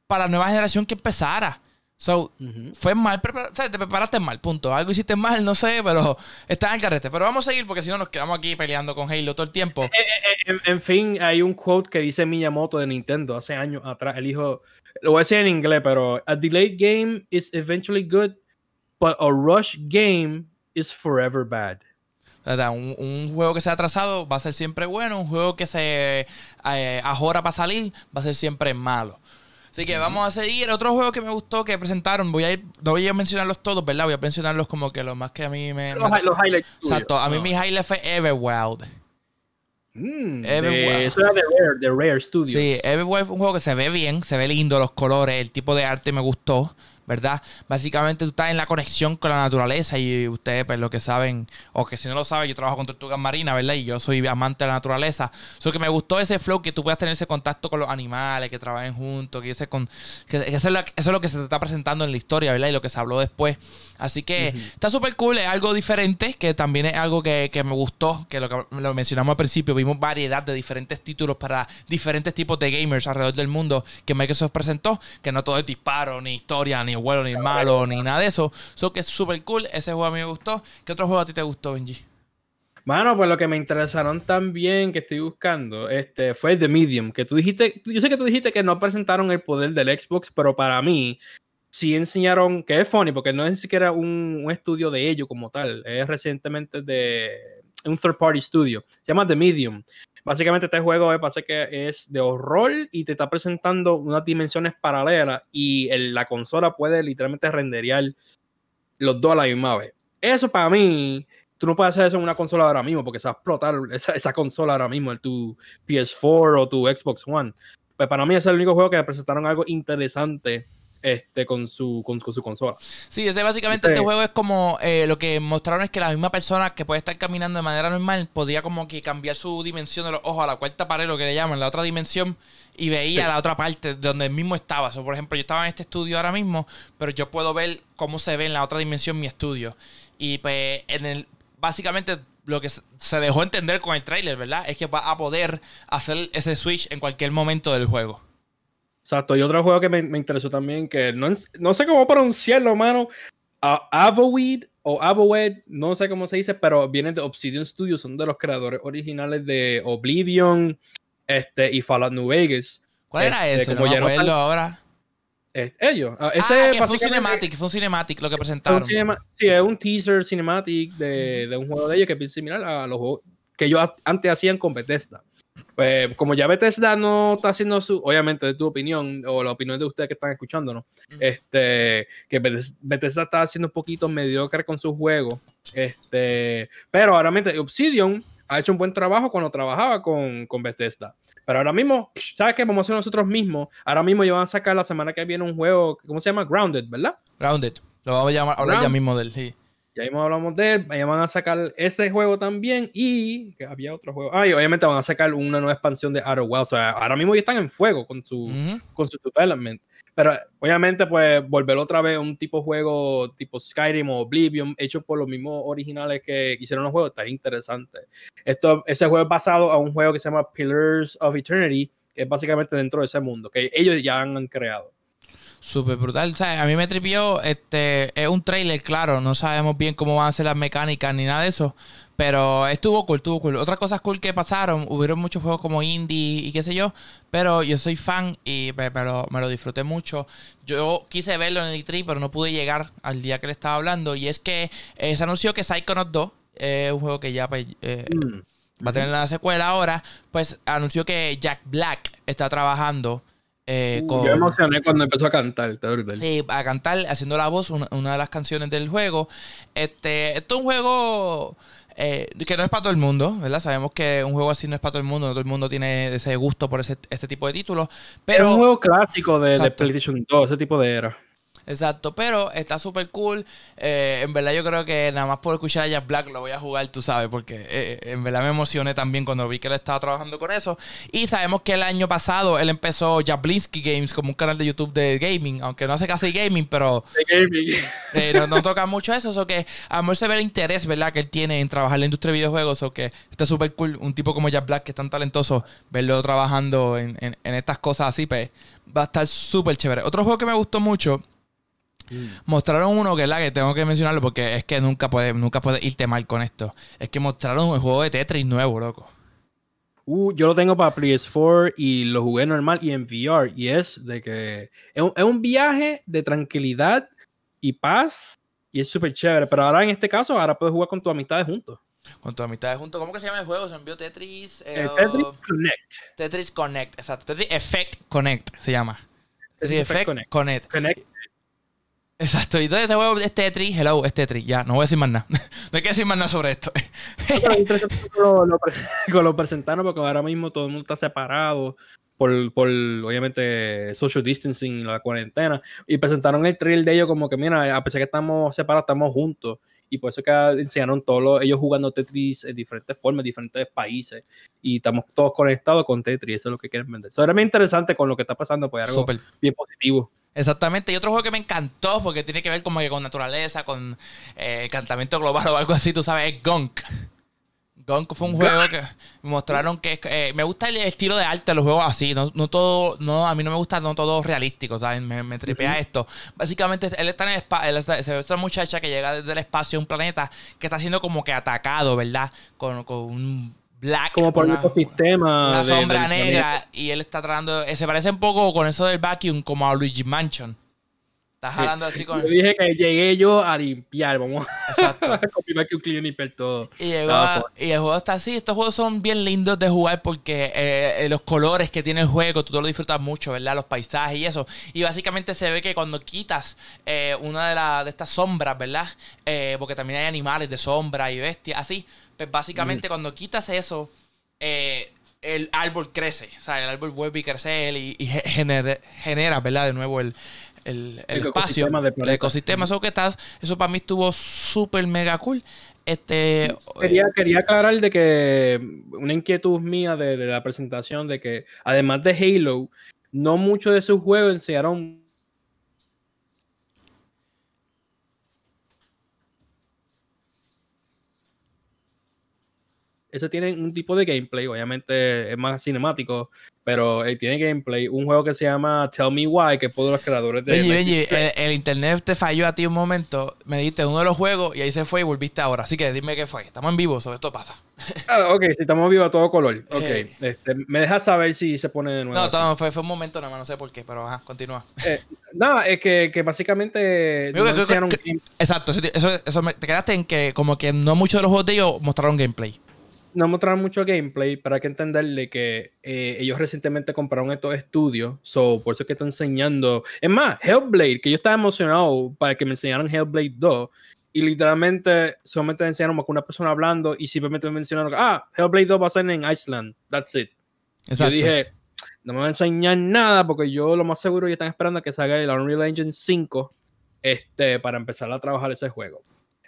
para la nueva generación que empezara. So, fue mal, o sea, te preparaste mal, punto. Algo hiciste mal, no sé, pero estás en el carrete. Pero vamos a seguir porque si no nos quedamos aquí peleando con Halo todo el tiempo. En, en fin, hay un quote que dice Miyamoto de Nintendo hace años atrás. Él dijo, lo voy a decir en inglés, pero a delayed game is eventually good, but a rush game is forever bad. Un, un juego que se ha atrasado va a ser siempre bueno, un juego que se eh, ajora para salir va a ser siempre malo. Así que vamos a seguir. Otro juego que me gustó que presentaron, voy a ir, no voy a mencionarlos todos, ¿verdad? Voy a mencionarlos como que los más que a mí me... Los, me- hi- los highlights. Exacto, a mí No. mi highlight fue Everwild. Mm, Everwild. de- Eso era de Rare, de Rare Studios. Sí, Everwild fue un juego que se ve bien, se ve lindo, los colores, el tipo de arte me gustó, ¿verdad? Básicamente tú estás en la conexión con la naturaleza y ustedes, pues lo que saben, o que si no lo saben, yo trabajo con tortugas marinas, ¿verdad? Y yo soy amante de la naturaleza. So que me gustó ese flow, que tú puedas tener ese contacto con los animales, que trabajen juntos, que ese con, que, eso, es lo, eso es lo que se te está presentando en la historia, ¿verdad? Y lo que se habló después. Así que está súper cool, es algo diferente, que también es algo que, que me gustó, que lo que lo mencionamos al principio, vimos variedad de diferentes títulos para diferentes tipos de gamers alrededor del mundo que Microsoft presentó, que no todo es disparo, ni historia, ni ni bueno, ni malo, ni nada de eso. Eso que es súper cool. Ese juego a mí me gustó. ¿Qué otro juego a ti te gustó, Benji? Mano, pues lo que me interesaron también que estoy buscando este, fue el The Medium, que tú dijiste, yo sé que tú dijiste que no presentaron el poder del Xbox, pero para mí sí enseñaron, que es funny, porque no es ni siquiera un, un estudio de ello como tal, es recientemente de un third party studio, se llama The Medium. Básicamente este juego me parece que es de horror y te está presentando unas dimensiones paralelas y el- la consola puede literalmente renderear los dos a la misma vez. Eso para mí, tú no puedes hacer eso en una consola ahora mismo porque se va a explotar esa, consola ahora mismo, en tu PS4 o tu Xbox One. Pues para mí es el único juego que presentaron algo interesante este, con, su, con, con su consola. Sí, ese básicamente Sí. este juego es como eh, lo que mostraron es que la misma persona que puede estar caminando de manera normal podía como que cambiar su dimensión de los ojos a la cuarta pared, lo que le llaman, la otra dimensión, y veía Sí. la otra parte de donde él mismo estaba. O sea, por ejemplo, yo estaba en este estudio ahora mismo, pero yo puedo ver cómo se ve en la otra dimensión mi estudio. Y pues en el básicamente lo que se- se dejó entender con el trailer, ¿verdad? Es que va a poder hacer ese switch en cualquier momento del juego. Exacto. Y otro juego que me, me interesó también, que no, no sé cómo pronunciarlo, mano. A- Avoweed o Avowed, no sé cómo se dice, pero vienen de Obsidian Studios, son de los creadores originales de Oblivion este, y Fallout New Vegas. ¿Cuál era Este, ese? No como me no acuerdo están- ahora. Es- ellos. Ah, ah, ese que fue un cinematic, fue un cinematic lo que presentaron. sí, es un teaser cinematic de, de un juego de ellos que es similar a los juegos que ellos antes hacían con Bethesda. Pues, como ya Bethesda no está haciendo su, obviamente, de tu opinión o la opinión de ustedes que están escuchándonos, Ujú. este, que Bethes- Bethesda está haciendo un poquito mediocre con sus juegos, este, pero ahora mismo Obsidian ha hecho un buen trabajo cuando trabajaba con, con Bethesda. Pero ahora mismo, ¿sabes qué? Vamos a hacer nosotros mismos. Ahora mismo ellos van a sacar la semana que viene un juego, ¿cómo se llama? Grounded, ¿verdad? Grounded. Lo vamos a llamar, hablar ya mismo del sí. Ya mismo hablamos de él, ya van a sacar ese juego también y que había otro juego. Ah, y obviamente van a sacar una nueva expansión de Outer Wilds. O sea, ahora mismo ya están en fuego con su, Ujú. con su development. Pero obviamente, pues, volver otra vez a un tipo de juego tipo Skyrim o Oblivion, hecho por los mismos originales que hicieron los juegos, está interesante. Esto, ese juego es basado a un juego que se llama Pillars of Eternity, que es básicamente dentro de ese mundo, que ellos ya han creado. Súper brutal. O sea, a mí me tripió, este, es un trailer, claro, no sabemos bien cómo van a ser las mecánicas ni nada de eso, pero estuvo cool, estuvo cool. Otras cosas cool que pasaron, hubieron muchos juegos como indie y qué sé yo, pero yo soy fan y me, me lo, me lo disfruté mucho. Yo quise verlo en el E3, pero no pude llegar al día que le estaba hablando, y es que eh, se anunció que Psychonauts 2 es un juego que ya pues, eh, Mm. va a tener la secuela ahora, pues anunció que Jack Black está trabajando eh, Uh, con... Yo me emocioné cuando empezó a cantar. brutal. Sí, a cantar, haciendo la voz, una, una de las canciones del juego. Este, esto es un juego eh, que no es para todo el mundo, ¿verdad? Sabemos que un juego así no es para todo el mundo, no todo el mundo tiene ese gusto por ese, este tipo de títulos. Pero es un juego clásico de, de. PlayStation 2, ese tipo de era. Exacto, pero está súper cool. Eh, en verdad yo creo que nada más por escuchar a Jack Black lo voy a jugar, tú sabes, porque eh, en verdad me emocioné también cuando vi que él estaba trabajando con eso. Y sabemos que el año pasado él empezó Jablinski Games como un canal de YouTube de gaming, aunque no hace casi gaming, pero... Eh, [LAUGHS] no, no toca mucho eso, o que a lo mejor se ve el interés, ¿verdad? Que él tiene en trabajar en la industria de videojuegos, o que está súper cool. Un tipo como Jack Black, que es tan talentoso, verlo trabajando en, en- en estas cosas así, pues va a estar súper chévere. Otro juego que me gustó mucho, mostraron uno que es la que tengo que mencionarlo porque es que nunca puedes nunca puede irte mal con esto. Es que mostraron un juego de Tetris nuevo, loco. Uh, yo lo tengo para PS4 y lo jugué normal y en VR. Y es de que es un, es un viaje de tranquilidad y paz. Y es súper chévere. Pero ahora en este caso, ahora puedes jugar con tus amistades juntos. Con tu amistad junto. ¿Cómo que se llama el juego? Se envió Tetris. eh, Eh, o- Tetris Connect. Tetris Connect. Exacto. Tetris Effect Connect se llama. Tetris Tetris Effect Effect Connect. Connect. Connect. Exacto, y entonces ese juego es Tetris, hello, es Tetris, ya, no voy a decir más nada. [LAUGHS] no hay que decir más nada sobre esto. [LAUGHS] Lo, [LAUGHS] lo, presentaron porque ahora mismo todo el mundo está separado por, por obviamente social distancing, la cuarentena. Y presentaron el trailer de ellos como que, mira, a pesar que estamos separados, estamos juntos. Y por eso que enseñaron todos los- ellos jugando Tetris en diferentes formas, en diferentes países. Y estamos todos conectados con Tetris, eso es lo que quieren vender. Eso era muy interesante con lo que está pasando, pues algo Súper. bien positivo. Exactamente, y otro juego que me encantó porque tiene que ver como que con naturaleza, con eh, encantamiento global [LAUGHS] o algo así, tú sabes, es Gunk. Gunk fue un juego que mostraron que eh, me gusta el estilo de arte de los juegos así, no, no todo, no, a mí no me gusta no todo realístico, ¿sabes? Me, me tripea esto. Básicamente, él está en el espacio, se ve esta muchacha que llega desde el espacio a un planeta que está siendo como que atacado, ¿verdad? Con, con un black. Como por un ecosistema. Una sombra negra y él está tratando, eh, se parece un poco con eso del vacuum como a Luigi Mansion. Estás jalando así con... Yo dije que llegué yo a limpiar, vamos Exacto. [LAUGHS] a confirmar que un limpiar todo. Y, llegó a- full. y el juego está así. Estos juegos son bien lindos de jugar porque eh, eh, los colores que tiene el juego, tú lo disfrutas mucho, ¿verdad? Los paisajes y eso. Y básicamente se ve que cuando quitas eh, una de, la- de estas sombras, ¿verdad? Eh, porque también hay animales de sombra y bestias, así. Pues básicamente cuando quitas eso, eh, el árbol crece. O sea, el árbol vuelve y crece y, y ge- genera, genera, ¿verdad? De nuevo el, el, el El espacio, el ecosistema. Eso que estás, eso para mí estuvo súper mega cool. Este, Quería, quería aclarar de que una inquietud mía de, de la presentación de que además de Halo, no muchos de sus juegos enseñaron ese tiene un tipo de gameplay, obviamente es más cinemático, pero eh, tiene gameplay. Un juego que se llama Tell Me Why, que es por los creadores de. Benji, Strange. el, el internet te falló a ti un momento, me diste uno de los juegos y ahí se fue y volviste ahora. Así que dime qué fue. Estamos en vivo, sobre esto pasa. [LAUGHS] Ah, ok, si estamos vivos a todo color. Ok, Eh. este, me dejas saber si se pone de nuevo. No, no, fue, fue un momento nada más, no sé por qué, pero ajá, continúa. Nada, es que, que básicamente Mira, no que- que- Exacto, eso, eso- eso me- te quedaste en que como que no muchos de los juegos de ellos mostraron gameplay. No mostraron mucho gameplay, pero hay que entenderle que eh, ellos recientemente compraron estos estudios, so por eso es que están enseñando. Es más, Hellblade, que yo estaba emocionado para que me enseñaran Hellblade 2, y literalmente solamente enseñaron como una persona hablando y simplemente me mencionaron que, ah, Hellblade 2 va a ser en Iceland, that's it. Exacto. Yo dije, no me van a enseñar nada porque yo lo más seguro ya están esperando a que salga el Unreal Engine 5 este, para empezar a trabajar ese juego.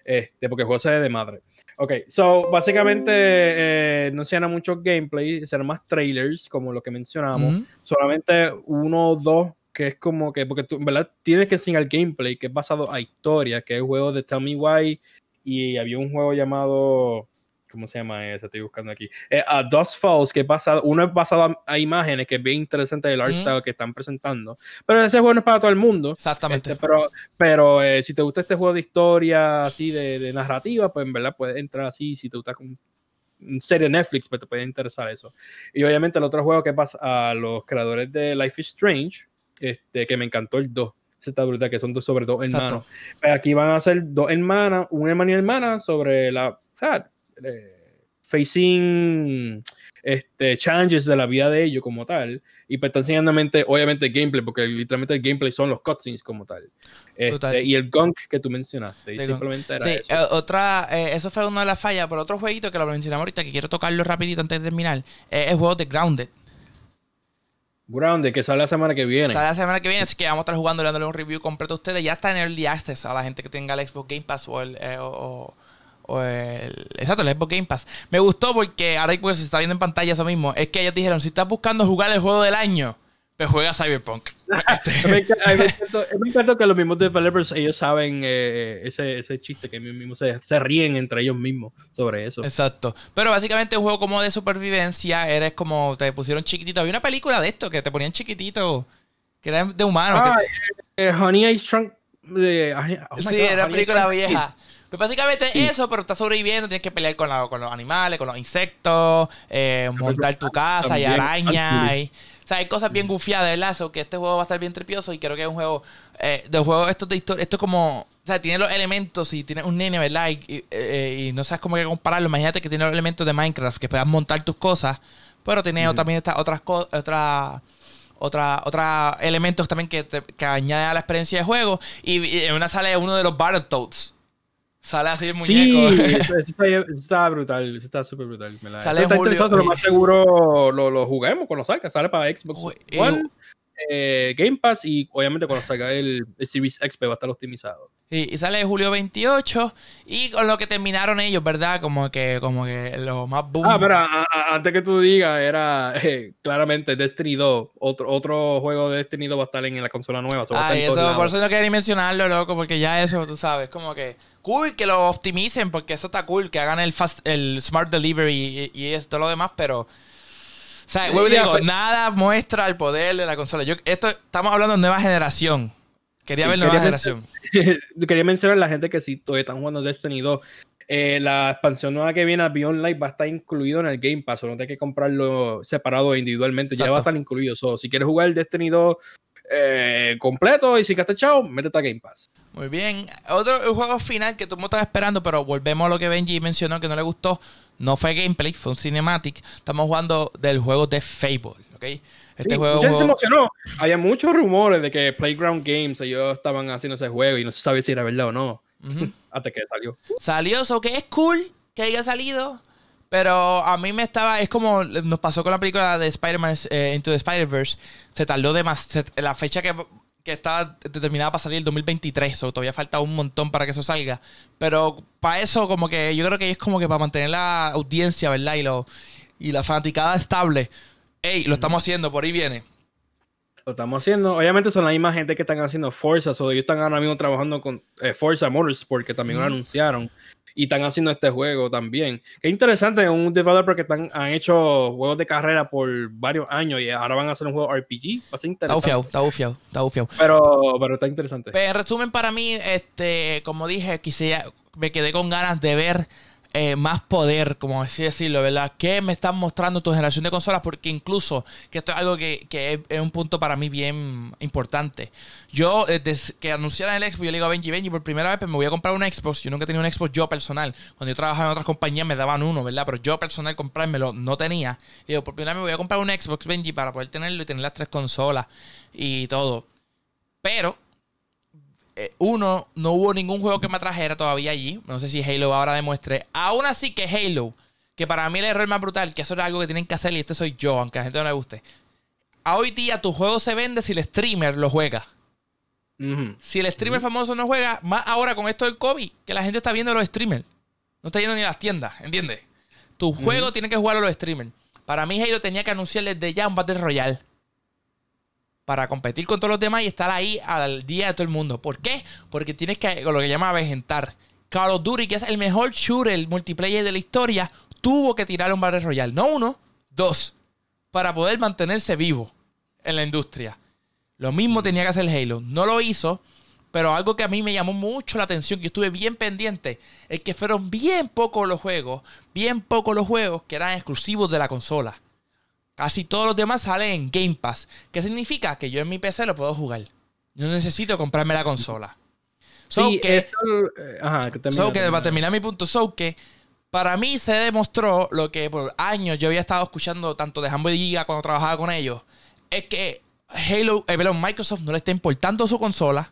Este, porque el juego se ve de madre. Ok, so básicamente eh, no se mucho gameplay, serán más trailers, como lo que mencionamos. Solamente uno o dos, que es como que, porque tú, en verdad, tienes que enseñar gameplay, que es basado a historia, que es el juego de Tell Me Why, y había un juego llamado. ¿Cómo se llama ese? Estoy buscando aquí. Eh, a Dust Falls, que es basado, uno es basado a, a imágenes, que es bien interesante el art Ujú. style que están presentando. Pero ese juego no es para todo el mundo. Exactamente. Este, pero pero eh, si te gusta este juego de historia, así de, de narrativa, pues en verdad puedes entrar así. Si te gusta con una serie Netflix, pues te puede interesar eso. Y obviamente el otro juego que pasa a los creadores de Life is Strange, este, que me encantó el 2. Ese está brutal, que son dos, sobre dos hermanos. Exacto. Aquí van a ser dos hermanas, un hermano y hermana sobre la. o sea, facing este, challenges de la vida de ellos como tal. Y pues está enseñando mente- obviamente gameplay, porque literalmente el gameplay son los cutscenes como tal. Este, y el gunk que tú mencionaste. Simplemente era Sí, eso. eh, otra, eh, eso fue una de las fallas, pero otro jueguito que lo mencionamos ahorita, que quiero tocarlo rapidito antes de terminar, es el juego de Grounded. Grounded, que sale la semana que viene. Sale la semana que viene, así que vamos a estar jugando y dándole un review completo a ustedes. Ya está en Early Access a la gente que tenga el Xbox Game Pass o el... eh, o- o- el exacto, el Xbox Game Pass. Me gustó porque ahora pues, se está viendo en pantalla eso mismo. Es que ellos dijeron, si estás buscando jugar el juego del año, pues juega Cyberpunk. [LAUGHS] Este, me, enca- a mí me encantó- me encantó que los mismos developers ellos saben eh, ese, ese chiste que ellos mismos se, se ríen entre ellos mismos sobre eso. Exacto. Pero básicamente un juego como de supervivencia, eres como te pusieron chiquitito. Había una película de esto que te ponían chiquitito, que era de humano. Ah, eh, Honey I Shrunk. de- oh sí, God, era una película vieja. Pues básicamente Sí. eso, pero estás sobreviviendo, tienes que pelear con, la- con los animales, con los insectos, eh, montar tu casa y arañas. Y- o sea, hay cosas bien gufiadas, ¿verdad? So, que este juego va a estar bien tripioso y creo que es un juego eh, de juego esto de historia, esto es como, o sea, tiene los elementos y tiene un nene, ¿verdad? Y, y, eh, y no sabes cómo que compararlo. Imagínate que tiene los elementos de Minecraft, que puedas montar tus cosas, pero tiene también estas otras cosas, otra, otra elementos también que, te- que añade a la experiencia de juego. Y, y en una sale uno de los Battletoads. Sale así el Sí, muñeco. eso, [LAUGHS] eso está, eso está brutal, eso está súper brutal. me la- Sale eso está Julio- interesante, lo más seguro lo, lo juguemos cuando salga, sale para Xbox One, eh, Game Pass y obviamente cuando salga el, Series X va a estar optimizado. Y, sale julio 28 y con lo que terminaron ellos, ¿verdad? Como que como que lo más boom. Ah, pero antes que tú digas, era [LAUGHS] eh, claramente Destiny 2. Otro, otro juego de Destiny 2 va a estar en la consola nueva. Ah, eso, por eso no quería ni mencionarlo, loco, porque ya eso, tú sabes, como que cool que lo optimicen, porque eso está cool, que hagan el, fast, el Smart Delivery y, y todo lo demás, pero o sea, digo, pues. nada muestra el poder de la consola. Yo, esto, estamos hablando de nueva generación. Quería ver nueva generación. [LAUGHS] quería mencionar a la gente que si todavía están jugando Destiny 2. Eh, la expansión nueva que viene a Beyond Light va a estar incluido en el Game Pass. O no tienes que comprarlo separado individualmente. Ya va a estar incluido. So, si quieres jugar el Destiny 2 eh, completo y si has echado, métete a Game Pass. Muy bien. Otro juego final que tú me estás esperando, pero volvemos a lo que Benji mencionó que no le gustó. No fue gameplay, fue un cinematic. Estamos jugando del juego de Fable, ¿ok? Este juego, se emocionó. Había muchos rumores de que Playground Games ellos estaban haciendo ese juego y no se sabía si era verdad o no. [LAUGHS] Hasta que salió. Salió, eso que es cool que haya salido. Pero a mí me estaba. Es como nos pasó con la película de Spider-Man eh, Into the Spider-Verse. Se tardó de más. la fecha que, que está determinada para salir el 2023. O todavía falta un montón para que eso salga. Pero para eso, como que yo creo que es como que para mantener la audiencia, ¿verdad? Y, lo, y la fanaticada estable. Ey, lo estamos haciendo, por ahí viene. Lo estamos haciendo. Obviamente son la misma gente que están haciendo Forza. O ellos están ahora mismo trabajando con eh, Forza Motorsport, que también lo anunciaron y están haciendo este juego también. Qué interesante, un developer que están, han hecho juegos de carrera por varios años y ahora van a hacer un juego RPG. Va a ser interesante. Está bufiado, está bufiado, Pero, pero está interesante. Pero en resumen, para mí, este, como dije, quisiera, me quedé con ganas de ver eh, más poder, como así decirlo, ¿verdad? ¿Qué me están mostrando tu generación de consolas? Porque incluso, que esto es algo que, es, un punto para mí bien importante. Yo, desde que anunciaron el Xbox, yo le digo a Benji, Benji, por primera vez pues, me voy a comprar un Xbox. Yo nunca tenía un Xbox yo personal. Cuando yo trabajaba en otras compañías me daban uno, ¿verdad? Pero yo personal comprármelo no tenía. Y digo, por primera vez me voy a comprar un Xbox, Benji, para poder tenerlo y tener las tres consolas y todo. Pero eh, uno, no hubo ningún juego que me atrajera todavía allí. No sé si Halo ahora demuestre. Aún así que Halo, que para mí el error más brutal, que eso es algo que tienen que hacer y este soy yo, aunque a la gente no le guste. A hoy día tu juego se vende si el streamer lo juega. Si el streamer famoso no juega, más ahora con esto del COVID, que la gente está viendo los streamers. No está yendo ni a las tiendas, ¿entiendes? Tu juego tiene que jugarlo los streamers. Para mí Halo tenía que anunciar desde ya un Battle Royale para competir con todos los demás y estar ahí al día de todo el mundo. ¿Por qué? Porque tienes que, lo que llama avejentar. Call of que es el mejor shooter, el multiplayer de la historia, tuvo que tirar un Battle Royale. No uno, dos. Para poder mantenerse vivo en la industria. Lo mismo tenía que hacer Halo. No lo hizo, pero algo que a mí me llamó mucho la atención, que estuve bien pendiente, es que fueron bien pocos los juegos, bien pocos los juegos que eran exclusivos de la consola. Casi todos los demás salen en Game Pass. ¿Qué significa? Que yo en mi PC lo puedo jugar. Yo no necesito comprarme la consola. So que, eh, ajá, que, so que para terminar mi punto, so que para mí se demostró lo que por años yo había estado escuchando tanto de Humble Giga cuando trabajaba con ellos, es que Halo, eh, Microsoft no le está importando su consola,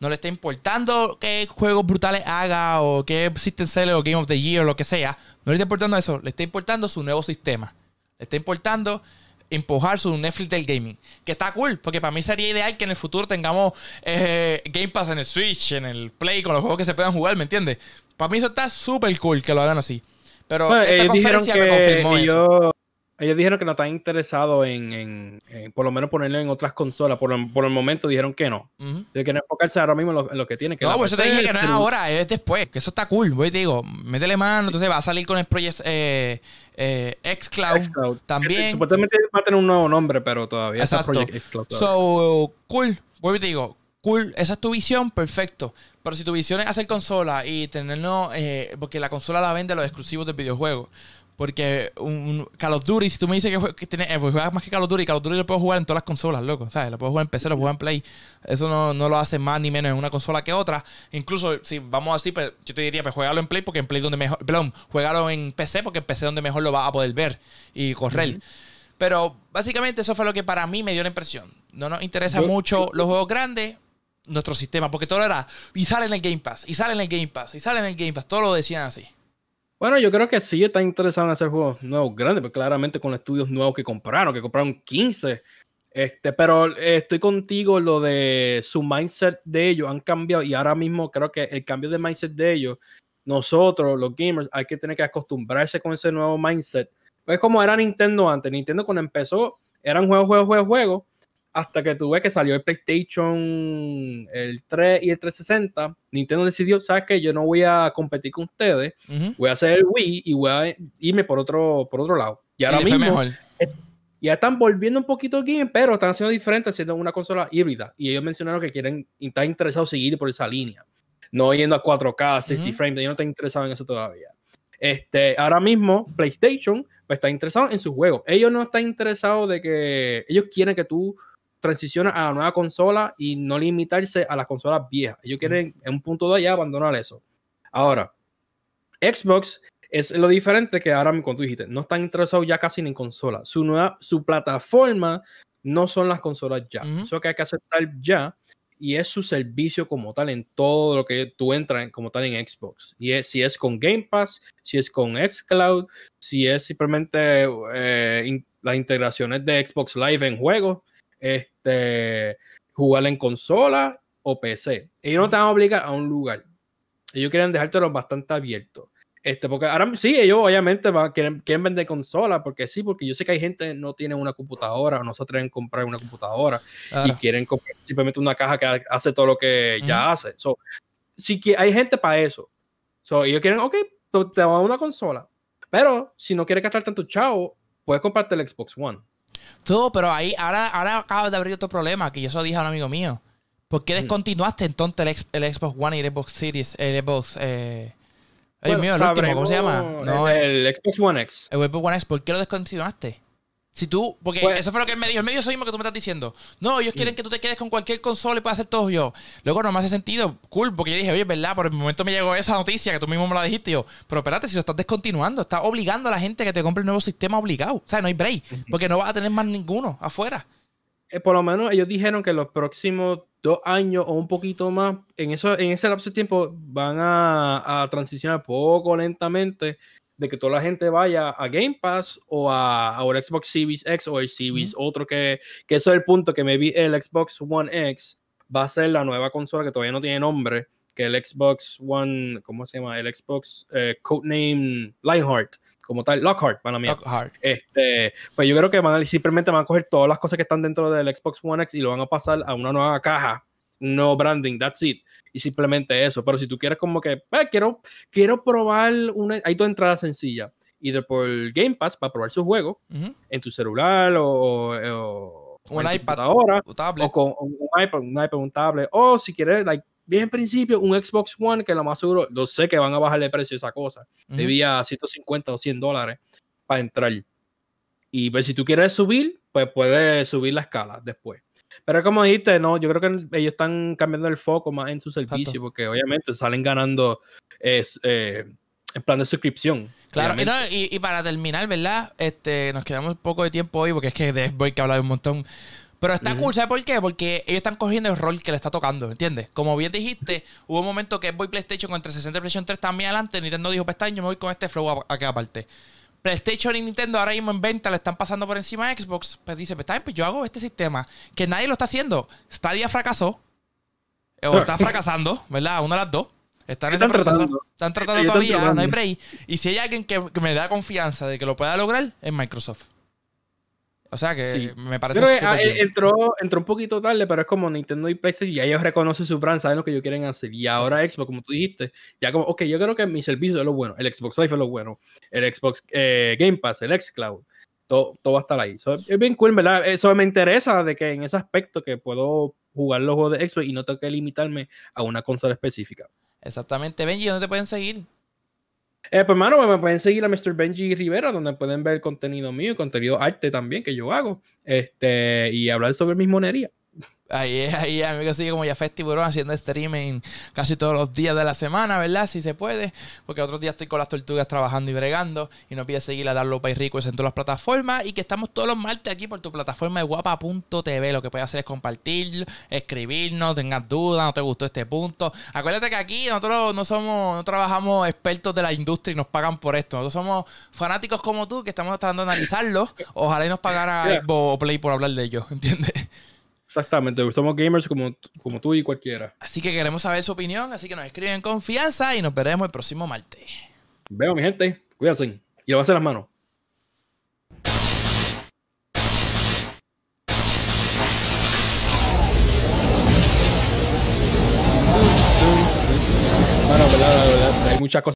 no le está importando qué juegos brutales haga o qué System Seller o Game of the Year o lo que sea, no le está importando eso, le está importando su nuevo sistema. Está importando empujar su Netflix del gaming. Que está cool, porque para mí sería ideal que en el futuro tengamos eh, Game Pass en el Switch, en el Play, con los juegos que se puedan jugar, ¿me entiendes? Para mí eso está súper cool que lo hagan así. Pero esta conferencia me confirmó eso. Ellos dijeron que no están interesados en, por lo menos ponerlo en otras consolas. Por, el momento dijeron que no. De que no enfocarse ahora mismo en lo, que tienen. Que no, pues eso te dije que no es ahora, es después. Que eso está cool. Voy te digo, métele mano. Entonces va a salir con el Project eh, eh, Xcloud, también. Supuestamente va a tener un nuevo nombre, pero todavía Exacto. Project Xcloud. So, cool. Voy te digo, cool. Esa es tu visión, perfecto. Pero si tu visión es hacer consola y tenerlo, eh, porque la consola la vende los exclusivos del videojuego. Porque un, Call of Duty, si tú me dices que, tiene, eh, pues juegas más que Call of Duty, Call of Duty lo puedo jugar en todas las consolas, loco. ¿Sabes? Lo puedo jugar en PC, lo puedo jugar en Play. Eso no, no, lo hace más ni menos en una consola que otra. Incluso, si vamos así, pues, yo te diría, pues juegalo en Play porque en Play donde mejor. Perdón, juegalo en PC porque en PC es donde mejor lo vas a poder ver y correr. Pero básicamente eso fue lo que para mí me dio la impresión. No nos interesa mucho los juegos grandes, nuestro sistema, porque todo era. Y sale en el Game Pass, y sale en el Game Pass, y sale en el Game Pass. Todo lo decían así. Bueno, yo creo que sí está interesado en hacer juegos nuevos grandes, pero claramente con estudios nuevos que compraron, que compraron 15. Este, pero eh, estoy contigo, lo de su mindset de ellos han cambiado y ahora mismo creo que el cambio de mindset de ellos, nosotros, los gamers, hay que tener que acostumbrarse con ese nuevo mindset. Es como era Nintendo antes. Nintendo cuando empezó eran juegos, juegos, juegos, juegos, hasta que tuve que salió el PlayStation el 3 y el 360. Nintendo decidió, ¿sabes qué? Yo no voy a competir con ustedes, voy a hacer el Wii y voy a irme por otro, por otro lado. Y ahora mismo ya están volviendo un poquito aquí, pero están haciendo diferente, haciendo una consola híbrida. Y ellos mencionaron que quieren, están interesados en seguir por esa línea. No yendo a 4K, 60 frames, ellos no están interesados en eso todavía. Este, ahora mismo, PlayStation pues, está interesado en sus juegos. Ellos no están interesados de que. Ellos quieren que tú transiciones a la nueva consola y no limitarse a las consolas viejas. Ellos quieren, en un punto de allá, abandonar eso. Ahora, Xbox es lo diferente que ahora, como tú dijiste, no están interesados ya casi ni en consola. Su, nueva, su plataforma no son las consolas ya. Eso que hay que aceptar ya. Y es su servicio como tal en todo lo que tú entras como tal en Xbox. Y es, si es con Game Pass, si es con Xcloud, si es simplemente eh, las integraciones de Xbox Live en juegos, este, jugar en consola o PC. Ellos no te van a obligar a un lugar. Ellos quieren dejártelo bastante abierto. Este, porque ahora sí, ellos obviamente quieren, vender consolas, porque sí, porque yo sé que hay gente que no tiene una computadora no se atreven a comprar una computadora y quieren comprar simplemente una caja que hace todo lo que ya hace. So, sí que hay gente para eso. So, ellos quieren, ok, te vamos a una consola. Pero si no quieres gastar tanto chavo, puedes comprarte el Xbox One. Todo, pero ahí, ahora, ahora acabas de abrir otro problema que yo eso dije a un amigo mío. ¿Por qué descontinuaste entonces el, Xbox One y el Xbox Series, el Xbox, eh, Ay, mío, el último, ¿cómo se llama? No, el, Xbox One X. El Xbox One X, ¿por qué lo descontinuaste? Si tú, porque pues eso fue lo que él me dijo, el medio soy mismo que tú me estás diciendo. No, ellos quieren mm. que tú te quedes con cualquier consola y puedas hacer todo yo. Luego no me hace sentido, cool, porque yo dije, oye, es verdad, por el momento me llegó esa noticia que tú mismo me la dijiste. yo, pero espérate, si lo estás descontinuando, estás obligando a la gente que te compre el nuevo sistema obligado. O sea, no hay break, porque no vas a tener más ninguno afuera. Eh, por lo menos ellos dijeron que los próximos dos años o un poquito más, en, eso, en ese lapso de tiempo van a, transicionar poco lentamente de que toda la gente vaya a Game Pass o a, a Xbox Series X o el Series otro que, que eso es el punto que me vi el Xbox One X va a ser la nueva consola que todavía no tiene nombre que el Xbox One, ¿cómo se llama? El Xbox eh, Codename Lionheart, como tal, Lockhart, para mí. Lockhart. Este, pues yo creo que van a, simplemente van a coger todas las cosas que están dentro del Xbox One X y lo van a pasar a una nueva caja, no branding, that's it. Y simplemente eso. Pero si tú quieres como que, eh, quiero, quiero probar una, hay dos entradas sencillas. Either por Game Pass para probar su juego en tu celular o, o, un iPad o, o con un iPad, un iPad, un tablet. O si quieres, like, bien en principio, un Xbox One que lo más seguro, lo sé que van a bajarle el precio esa cosa. Debía 150 o 100 dólares para entrar. Y pues, si tú quieres subir, pues puedes subir la escala después. Pero como dijiste, no, yo creo que ellos están cambiando el foco más en su servicio, porque obviamente salen ganando eh, en plan de suscripción. Claro, y, para terminar, ¿verdad? Este, nos quedamos un poco de tiempo hoy, porque es que de voy que hablar un montón. Pero está cool, ¿sabes por qué? Porque ellos están cogiendo el rol que le está tocando, ¿entiendes? Como bien dijiste, [LAUGHS] hubo un momento que voy PlayStation con 360 y PlayStation 3 también adelante. Nintendo dijo, pues yo me voy con este flow aquí aparte. PlayStation y Nintendo ahora mismo en venta le están pasando por encima de Xbox. Pues dice, pues, pues yo hago este sistema que nadie lo está haciendo. Stadia fracasó. O está fracasando, ¿verdad? Una de las dos. Están, están tratando. Están tratando todavía, no hay break. Y si hay alguien que, que me da confianza de que lo pueda lograr, es Microsoft. O sea que me parece que ah, entró, entró un poquito tarde, pero es como Nintendo y PlayStation, ya ellos reconocen su brand, saben lo que ellos quieren hacer. Y ahora Xbox, como tú dijiste, ya como, ok, yo creo que mi servicio es lo bueno, el Xbox Live es lo bueno, el Xbox eh, Game Pass, el Xcloud, todo, todo va a estar ahí. es bien cool, ¿verdad? Eso me interesa de que en ese aspecto que puedo jugar los juegos de Xbox y no tengo que limitarme a una consola específica. Exactamente. Benji, ¿dónde te pueden seguir? Eh, pues, hermano, me pueden seguir a Mr. Benji Rivera, donde pueden ver contenido mío, contenido arte también que yo hago, este, y hablar sobre mis monerías. Ahí es, ahí es, amigo sigue como ya Festiburón haciendo streaming casi todos los días de la semana, ¿verdad? Si se puede, porque otros días estoy con las tortugas trabajando y bregando y no pide seguir a Darlo Pay Rico en todas las plataformas y que estamos todos los martes aquí por tu plataforma de guapa.tv. Lo que puedes hacer es compartir, escribirnos, tengas dudas, no te gustó este punto. Acuérdate que aquí nosotros no somos, no trabajamos expertos de la industria y nos pagan por esto. Nosotros somos fanáticos como tú que estamos tratando de analizarlo. Ojalá y nos pagara Yeah. Play por hablar de ellos, ¿entiendes? Exactamente, somos gamers como, como tú y cualquiera. Así que queremos saber su opinión, así que nos escriben en confianza y nos veremos el próximo martes. Veo, mi gente, cuídense y lávase las manos. Bueno, verdad, verdad, hay muchas cosas.